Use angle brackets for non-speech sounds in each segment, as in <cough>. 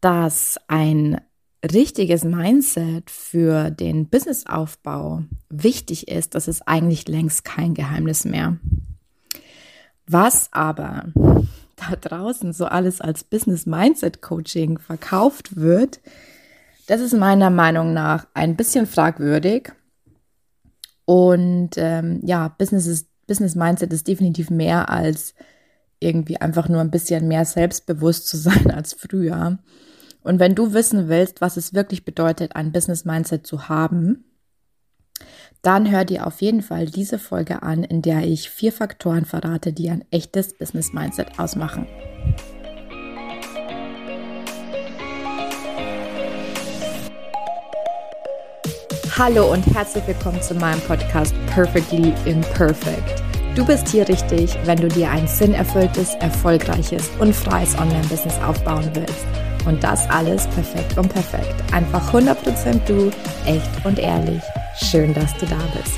dass ein richtiges Mindset für den Businessaufbau wichtig ist, das ist eigentlich längst kein Geheimnis mehr. Was aber da draußen so alles als Business Mindset Coaching verkauft wird, das ist meiner Meinung nach ein bisschen fragwürdig. Und ähm, ja, Business, ist, Business Mindset ist definitiv mehr als irgendwie einfach nur ein bisschen mehr selbstbewusst zu <laughs> sein als früher. Und wenn du wissen willst, was es wirklich bedeutet, ein Business Mindset zu haben, dann hör dir auf jeden Fall diese Folge an, in der ich vier Faktoren verrate, die ein echtes Business Mindset ausmachen. Hallo und herzlich willkommen zu meinem Podcast Perfectly Imperfect. Du bist hier richtig, wenn du dir ein sinnerfülltes, erfolgreiches und freies Online-Business aufbauen willst. Und das alles perfekt und perfekt. Einfach 100% du, echt und ehrlich. Schön, dass du da bist.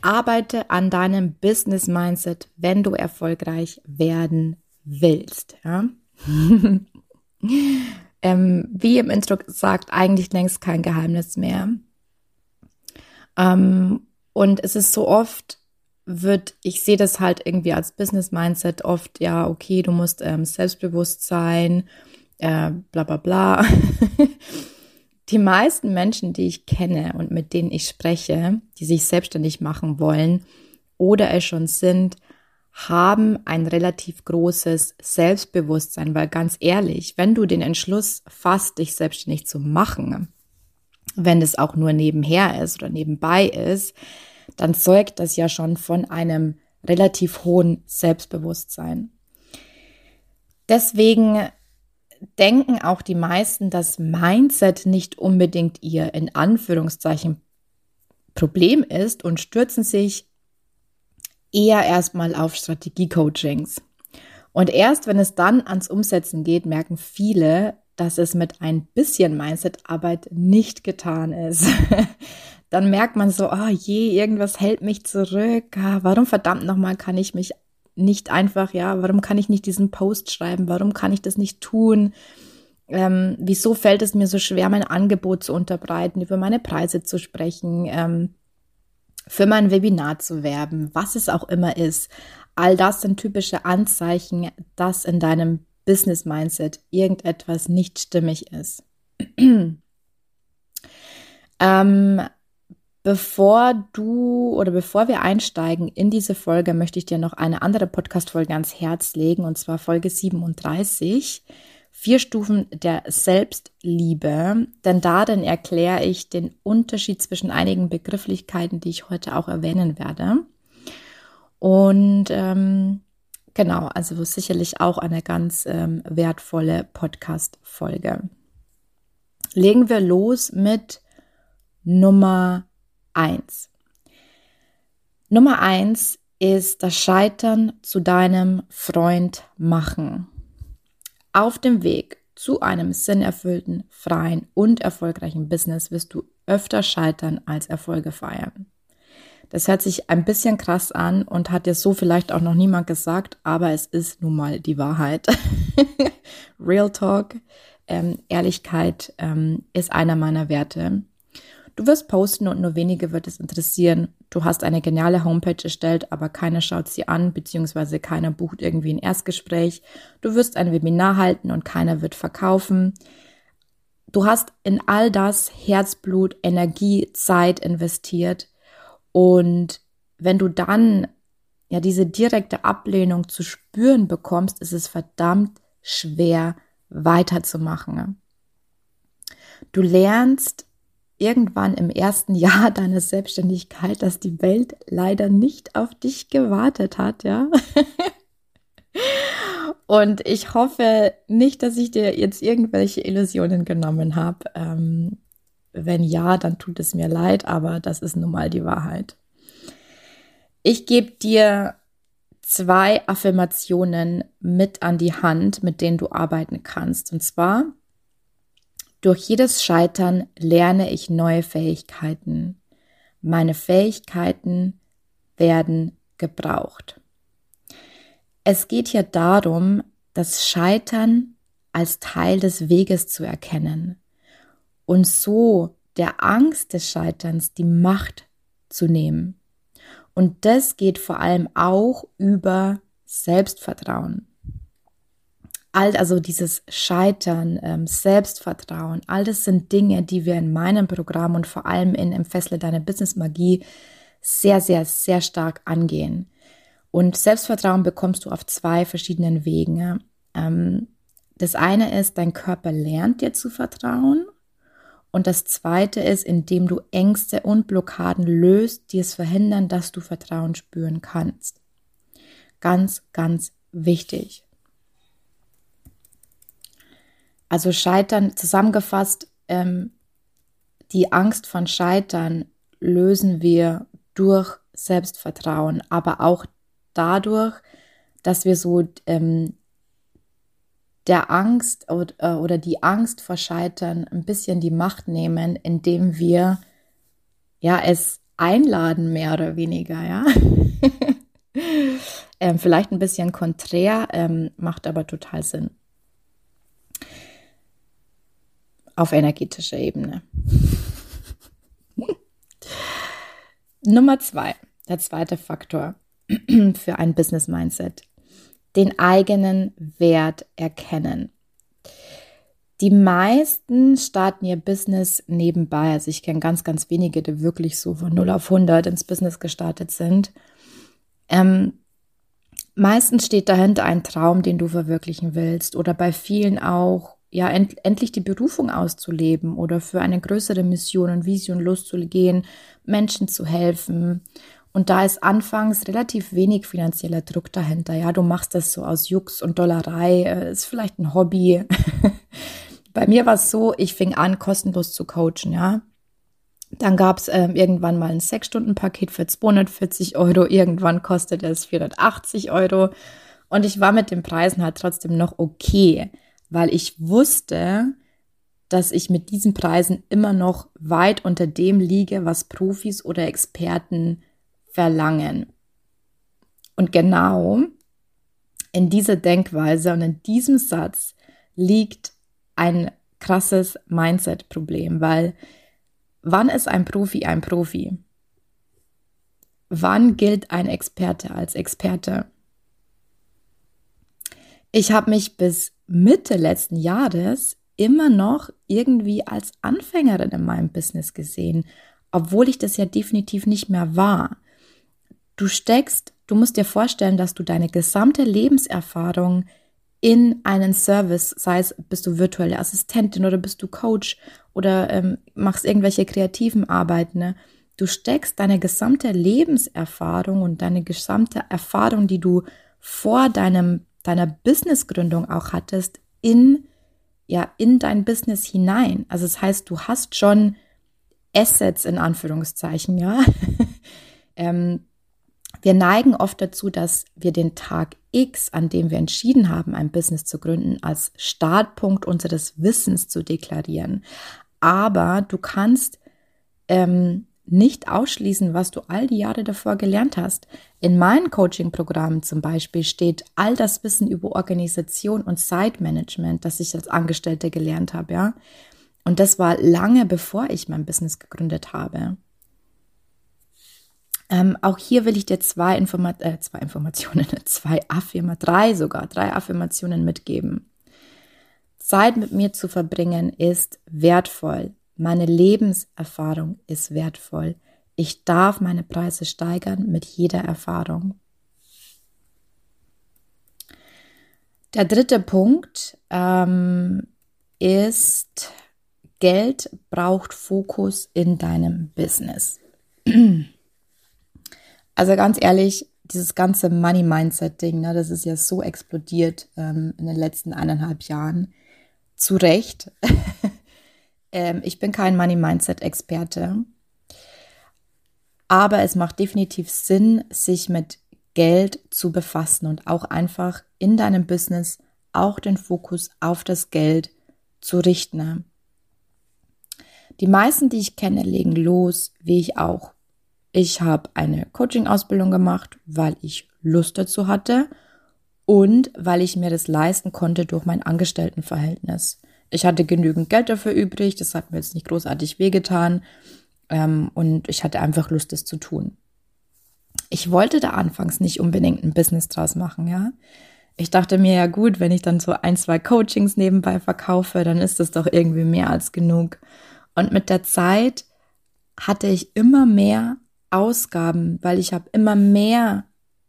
Arbeite an deinem Business Mindset, wenn du erfolgreich werden willst. Ja? <laughs> ähm, wie im Intro gesagt, eigentlich längst kein Geheimnis mehr. Ähm, und es ist so oft, wird, ich sehe das halt irgendwie als Business Mindset oft, ja, okay, du musst ähm, selbstbewusst sein, äh, bla bla bla. <laughs> die meisten Menschen, die ich kenne und mit denen ich spreche, die sich selbstständig machen wollen oder es schon sind, haben ein relativ großes Selbstbewusstsein, weil ganz ehrlich, wenn du den Entschluss fasst, dich selbstständig zu machen, wenn es auch nur nebenher ist oder nebenbei ist, dann zeugt das ja schon von einem relativ hohen Selbstbewusstsein. Deswegen denken auch die meisten, dass Mindset nicht unbedingt ihr in Anführungszeichen Problem ist und stürzen sich eher erstmal auf Strategie-Coachings. Und erst wenn es dann ans Umsetzen geht, merken viele, dass es mit ein bisschen Mindset-Arbeit nicht getan ist. <laughs> dann merkt man so, oh je, irgendwas hält mich zurück. Ah, warum verdammt nochmal kann ich mich nicht einfach, ja, warum kann ich nicht diesen Post schreiben? Warum kann ich das nicht tun? Ähm, wieso fällt es mir so schwer, mein Angebot zu unterbreiten, über meine Preise zu sprechen? Ähm, für mein Webinar zu werben, was es auch immer ist. All das sind typische Anzeichen, dass in deinem Business Mindset irgendetwas nicht stimmig ist. <clears throat> ähm, bevor du oder bevor wir einsteigen in diese Folge, möchte ich dir noch eine andere Podcast-Folge ans Herz legen, und zwar Folge 37 vier Stufen der Selbstliebe, denn darin erkläre ich den Unterschied zwischen einigen Begrifflichkeiten, die ich heute auch erwähnen werde. Und ähm, genau, also sicherlich auch eine ganz ähm, wertvolle Podcast-Folge. Legen wir los mit Nummer eins. Nummer eins ist das Scheitern zu deinem Freund machen. Auf dem Weg zu einem sinnerfüllten, freien und erfolgreichen Business wirst du öfter scheitern als Erfolge feiern. Das hört sich ein bisschen krass an und hat dir so vielleicht auch noch niemand gesagt, aber es ist nun mal die Wahrheit. <laughs> Real Talk, ähm, Ehrlichkeit ähm, ist einer meiner Werte. Du wirst posten und nur wenige wird es interessieren. Du hast eine geniale Homepage erstellt, aber keiner schaut sie an, beziehungsweise keiner bucht irgendwie ein Erstgespräch. Du wirst ein Webinar halten und keiner wird verkaufen. Du hast in all das Herzblut, Energie, Zeit investiert. Und wenn du dann ja diese direkte Ablehnung zu spüren bekommst, ist es verdammt schwer weiterzumachen. Du lernst irgendwann im ersten <laughs> Jahr deiner Selbstständigkeit, dass die Welt leider nicht auf dich gewartet hat, ja. <laughs> Und ich hoffe nicht, dass ich dir jetzt irgendwelche Illusionen genommen habe. Ähm, wenn ja, dann tut es mir leid, aber das ist nun mal die Wahrheit. Ich gebe dir zwei Affirmationen mit an die Hand, mit denen du arbeiten kannst. Und zwar durch jedes Scheitern lerne ich neue Fähigkeiten. Meine Fähigkeiten werden gebraucht. Es geht hier darum, das Scheitern als Teil des Weges zu erkennen und so der Angst des Scheiterns die Macht zu nehmen. Und das geht vor allem auch über Selbstvertrauen. All, also dieses Scheitern, ähm, Selbstvertrauen, all das sind Dinge, die wir in meinem Programm und vor allem in Entfessle deine Business Magie sehr, sehr, sehr stark angehen. Und Selbstvertrauen bekommst du auf zwei verschiedenen Wegen. Ähm, das eine ist, dein Körper lernt dir zu vertrauen. Und das zweite ist, indem du Ängste und Blockaden löst, die es verhindern, dass du Vertrauen spüren kannst. Ganz, ganz wichtig. Also Scheitern, zusammengefasst, ähm, die Angst von Scheitern lösen wir durch Selbstvertrauen, aber auch dadurch, dass wir so ähm, der Angst oder, äh, oder die Angst vor Scheitern ein bisschen die Macht nehmen, indem wir ja es einladen, mehr oder weniger, ja. <laughs> ähm, vielleicht ein bisschen konträr, ähm, macht aber total Sinn. Auf energetischer Ebene. Nummer zwei, der zweite Faktor <clears throat> für ein Business Mindset. Den eigenen Wert erkennen. Die meisten starten ihr Business nebenbei. Also ich kenne ganz, ganz wenige, die wirklich so von 0 auf 100 ins Business gestartet sind. Ähm, meistens steht dahinter ein Traum, den du verwirklichen willst. Oder bei vielen auch, ja, end endlich die Berufung auszuleben oder für eine größere Mission und Vision loszugehen, Menschen zu helfen. Und da ist anfangs relativ wenig finanzieller Druck dahinter. Ja, du machst das so aus Jux und Dollerei, äh, ist vielleicht ein Hobby. <laughs> Bei mir war es so, ich fing an, kostenlos zu coachen, ja. Dann gab es äh, irgendwann mal ein Sechs-Stunden-Paket für 240 Euro. Irgendwann kostete es 480 Euro. Und ich war mit den Preisen halt trotzdem noch okay, weil ich wusste, dass ich mit diesen Preisen immer noch weit unter dem liege, was Profis oder Experten verlangen. Und genau in dieser Denkweise und in diesem Satz liegt ein krasses Mindset-Problem, weil wann ist ein Profi ein Profi? Wann gilt ein Experte als Experte? Ich habe mich bis Mitte letzten Jahres immer noch irgendwie als Anfängerin in meinem Business gesehen, obwohl ich das ja definitiv nicht mehr war. Du steckst, du musst dir vorstellen, dass du deine gesamte Lebenserfahrung in einen Service, sei es bist du virtuelle Assistentin oder bist du Coach oder ähm, machst irgendwelche kreativen Arbeiten, ne? du steckst deine gesamte Lebenserfahrung und deine gesamte Erfahrung, die du vor deinem deiner Businessgründung auch hattest, in ja in dein Business hinein. Also das heißt, du hast schon Assets in Anführungszeichen, ja. <laughs> ähm, wir neigen oft dazu, dass wir den Tag X, an dem wir entschieden haben, ein Business zu gründen, als Startpunkt unseres Wissens zu deklarieren. Aber du kannst ähm, nicht ausschließen, was du all die Jahre davor gelernt hast. In meinen Coaching-Programmen zum Beispiel steht all das Wissen über Organisation und Zeitmanagement, das ich als Angestellte gelernt habe, ja. Und das war lange bevor ich mein Business gegründet habe. Ähm, auch hier will ich dir zwei, Informa äh, zwei Informationen, <laughs> zwei Affirmationen, drei sogar, drei Affirmationen mitgeben. Zeit mit mir zu verbringen ist wertvoll. Meine Lebenserfahrung ist wertvoll. Ich darf meine Preise steigern mit jeder Erfahrung. Der dritte Punkt ähm, ist, Geld braucht Fokus in deinem Business. <clears throat> Also ganz ehrlich, dieses ganze Money-Mindset-Ding, ne, das ist ja so explodiert ähm, in den letzten eineinhalb Jahren. Zu Recht. <laughs> ähm, ich bin kein Money-Mindset-Experte. Aber es macht definitiv Sinn, sich mit Geld zu befassen und auch einfach in deinem Business auch den Fokus auf das Geld zu richten. Die meisten, die ich kenne, legen los, wie ich auch Ich habe eine Coaching-Ausbildung gemacht, weil ich Lust dazu hatte und weil ich mir das leisten konnte durch mein Angestelltenverhältnis. Ich hatte genügend Geld dafür übrig, das hat mir jetzt nicht großartig wehgetan ähm, und ich hatte einfach Lust, das zu tun. Ich wollte da anfangs nicht unbedingt ein Business draus machen, ja. Ich dachte mir ja gut, wenn ich dann so ein, zwei Coachings nebenbei verkaufe, dann ist das doch irgendwie mehr als genug. Und mit der Zeit hatte ich immer mehr Ausgaben, weil ich habe immer mehr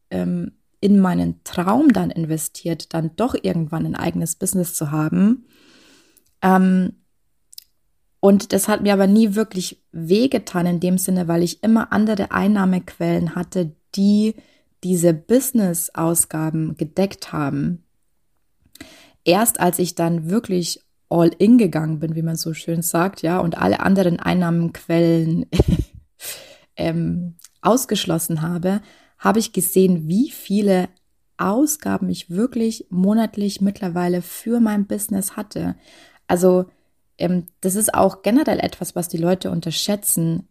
ähm, in meinen Traum dann investiert, dann doch irgendwann ein eigenes Business zu haben. Ähm, und das hat mir aber nie wirklich wehgetan in dem Sinne, weil ich immer andere Einnahmequellen hatte, die diese Business-Ausgaben gedeckt haben. Erst als ich dann wirklich all in gegangen bin, wie man so schön sagt, ja, und alle anderen Einnahmenquellen <laughs> ähm, ausgeschlossen habe, habe ich gesehen, wie viele Ausgaben ich wirklich monatlich mittlerweile für mein Business hatte. Also ähm, das ist auch generell etwas, was die Leute unterschätzen,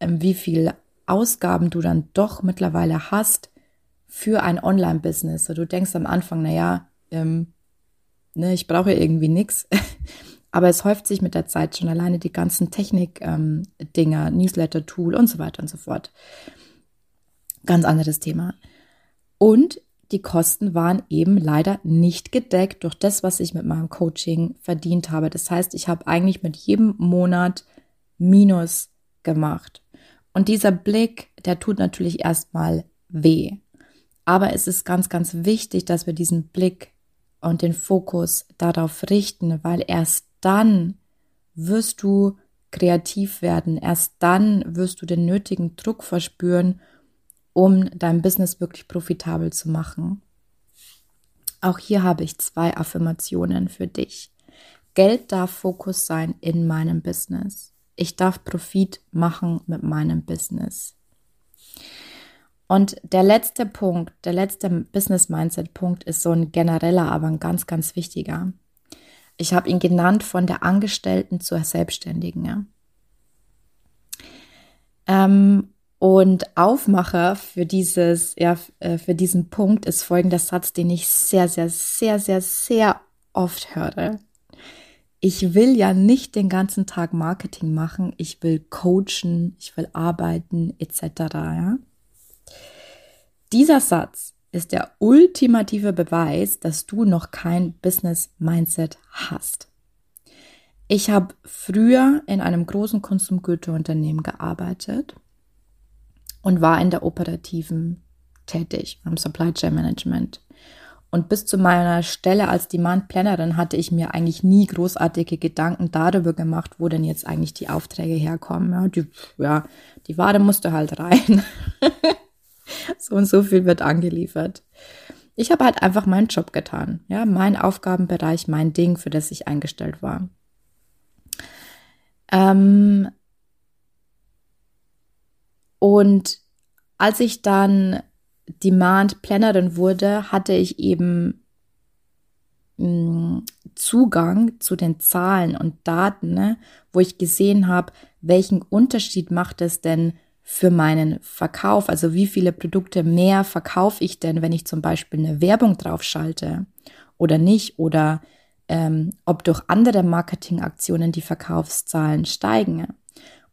ähm, wie viel Ausgaben du dann doch mittlerweile hast für ein Online-Business. Du denkst am Anfang, naja, ähm, ne, ich brauche irgendwie nichts. <laughs> Aber es häuft sich mit der Zeit schon alleine die ganzen Technik-Dinger, ähm, Newsletter-Tool und so weiter und so fort. Ganz anderes Thema. Und die Kosten waren eben leider nicht gedeckt durch das, was ich mit meinem Coaching verdient habe. Das heißt, ich habe eigentlich mit jedem Monat Minus gemacht. Und dieser Blick, der tut natürlich erstmal weh. Aber es ist ganz, ganz wichtig, dass wir diesen Blick und den Fokus darauf richten, weil erst dann wirst du kreativ werden. Erst dann wirst du den nötigen Druck verspüren, um dein Business wirklich profitabel zu machen. Auch hier habe ich zwei Affirmationen für dich. Geld darf Fokus sein in meinem Business. Ich darf Profit machen mit meinem Business. Und der letzte Punkt, der letzte Business Mindset Punkt ist so ein genereller, aber ein ganz, ganz wichtiger. Ich habe ihn genannt von der Angestellten zur Selbstständigen. Ja. Ähm, und Aufmacher für dieses, ja, äh, für diesen Punkt ist folgender Satz, den ich sehr, sehr, sehr, sehr, sehr oft höre. Ich will ja nicht den ganzen Tag Marketing machen, ich will coachen, ich will arbeiten, etc. Ja? Dieser Satz ist der ultimative Beweis, dass du noch kein Business Mindset hast. Ich habe früher in einem großen Konsumgüterunternehmen gearbeitet und war in der operativen tätig, am Supply Chain Management. Und bis zu meiner Stelle als Demand Plannerin hatte ich mir eigentlich nie großartige Gedanken darüber gemacht, wo denn jetzt eigentlich die Aufträge herkommen. Ja, die, ja, die Ware musste halt rein. <laughs> so und so viel wird angeliefert. Ich habe halt einfach meinen Job getan. Ja, mein Aufgabenbereich, mein Ding, für das ich eingestellt war. Ähm, und als ich dann Demand Plannerin wurde, hatte ich eben mm, Zugang zu den Zahlen und Daten, ne, wo ich gesehen habe, welchen Unterschied macht es denn für meinen Verkauf? Also wie viele Produkte mehr verkaufe ich denn, wenn ich zum Beispiel eine Werbung drauf schalte oder nicht? Oder ähm, ob durch andere Marketingaktionen die Verkaufszahlen steigen.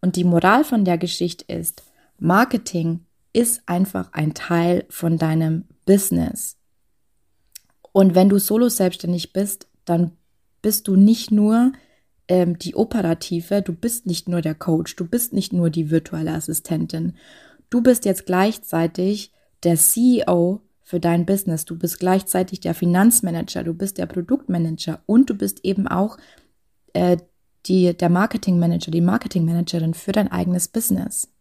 Und die Moral von der Geschichte ist, Marketing ist einfach ein Teil von deinem Business. Und wenn du solo selbstständig bist, dann bist du nicht nur ähm, die Operative, du bist nicht nur der Coach, du bist nicht nur die virtuelle Assistentin. Du bist jetzt gleichzeitig der CEO für dein Business, du bist gleichzeitig der Finanzmanager, du bist der Produktmanager und du bist eben auch äh, die, der Marketingmanager, die Marketingmanagerin für dein eigenes Business.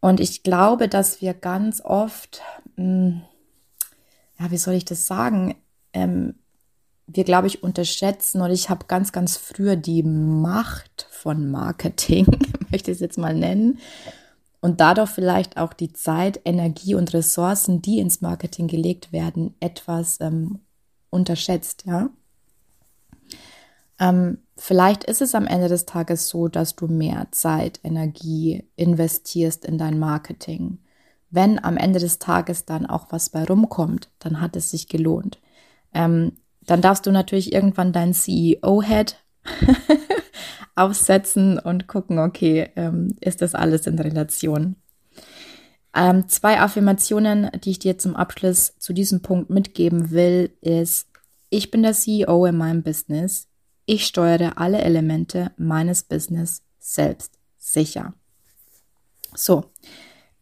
Und ich glaube, dass wir ganz oft, mh, hm, ja, wie soll ich das sagen? Ähm, wir, glaube ich, unterschätzen und ich habe ganz, ganz früher die Macht von Marketing, <laughs> möchte ich es jetzt mal nennen, und dadurch vielleicht auch die Zeit, Energie und Ressourcen, die ins Marketing gelegt werden, etwas ähm, unterschätzt, ja. Ähm, vielleicht ist es am Ende des Tages so, dass du mehr Zeit, Energie investierst in dein Marketing. Wenn am Ende des Tages dann auch was bei rumkommt, dann hat es sich gelohnt. Ähm, dann darfst du natürlich irgendwann dein CEO-Head <laughs> aufsetzen und gucken, okay, ähm, ist das alles in Relation? Ähm, zwei Affirmationen, die ich dir zum Abschluss zu diesem Punkt mitgeben will, ist, ich bin der CEO in meinem Business. Ich steuere alle Elemente meines Business selbst sicher. So,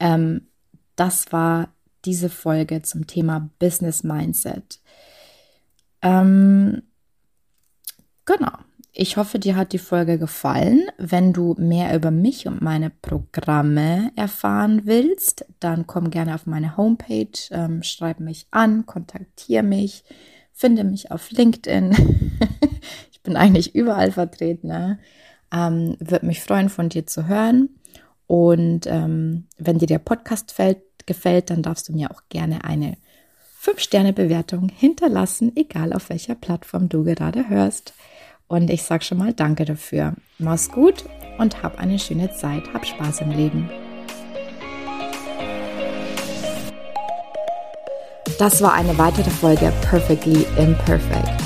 ähm, das war diese Folge zum Thema Business Mindset. Ähm, genau. Ich hoffe, dir hat die Folge gefallen. Wenn du mehr über mich und meine Programme erfahren willst, dann komm gerne auf meine Homepage, ähm, schreib mich an, kontaktiere mich, finde mich auf LinkedIn. <laughs> bin eigentlich überall vertreten. Ne? Ähm, Würde mich freuen, von dir zu hören. Und ähm, wenn dir der Podcast fällt, gefällt, dann darfst du mir auch gerne eine 5-Sterne-Bewertung hinterlassen, egal auf welcher Plattform du gerade hörst. Und ich sage schon mal Danke dafür. Mach's gut und hab eine schöne Zeit. Hab Spaß im Leben. Das war eine weitere Folge Perfectly Imperfect,